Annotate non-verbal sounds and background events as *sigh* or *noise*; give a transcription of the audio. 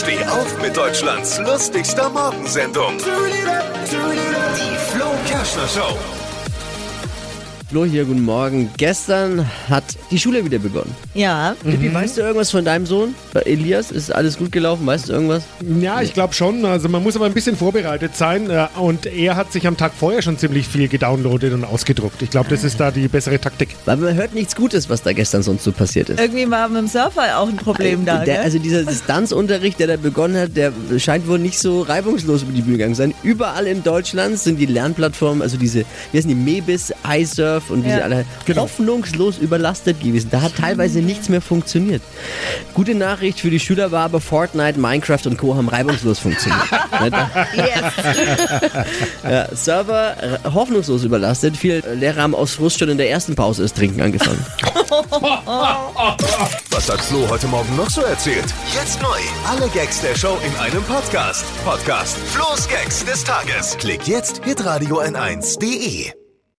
Steh auf mit Deutschlands lustigster Morgensendung. Die Flo Kerschner Show. Flo hier, guten Morgen. Gestern hat die Schule wieder begonnen. Ja. Tippi, weißt du irgendwas von deinem Sohn? Bei Elias, ist alles gut gelaufen? Weißt du irgendwas? Ja, ich glaube schon. Also man muss aber ein bisschen vorbereitet sein. äh, Und er hat sich am Tag vorher schon ziemlich viel gedownloadet und ausgedruckt. Ich glaube, das ist da die bessere Taktik. Weil man hört nichts Gutes, was da gestern sonst so passiert ist. Irgendwie war mit dem Surfer auch ein Problem da. der, also dieser Distanzunterricht, der da begonnen hat, der scheint wohl nicht so reibungslos über die Bühne gegangen zu sein. Überall in Deutschland sind die Lernplattformen, also diese, wie heißen die, Mebis, iSurf und wie Ja. sie alle Genau. hoffnungslos überlastet gewesen. Da hat teilweise nichts mehr funktioniert. Gute Nachricht für die Schüler war aber Fortnite, Minecraft und Co. haben reibungslos funktioniert. *laughs* *laughs* Ja, Server äh, hoffnungslos überlastet. Viele Lehrer haben aus Frust schon in der ersten Pause das Trinken angefangen. *laughs* Was hat Flo heute Morgen noch so erzählt? Jetzt neu. Alle Gags der Show in einem Podcast. Podcast Flo's Gags des Tages. Klick jetzt hitradio n1.de.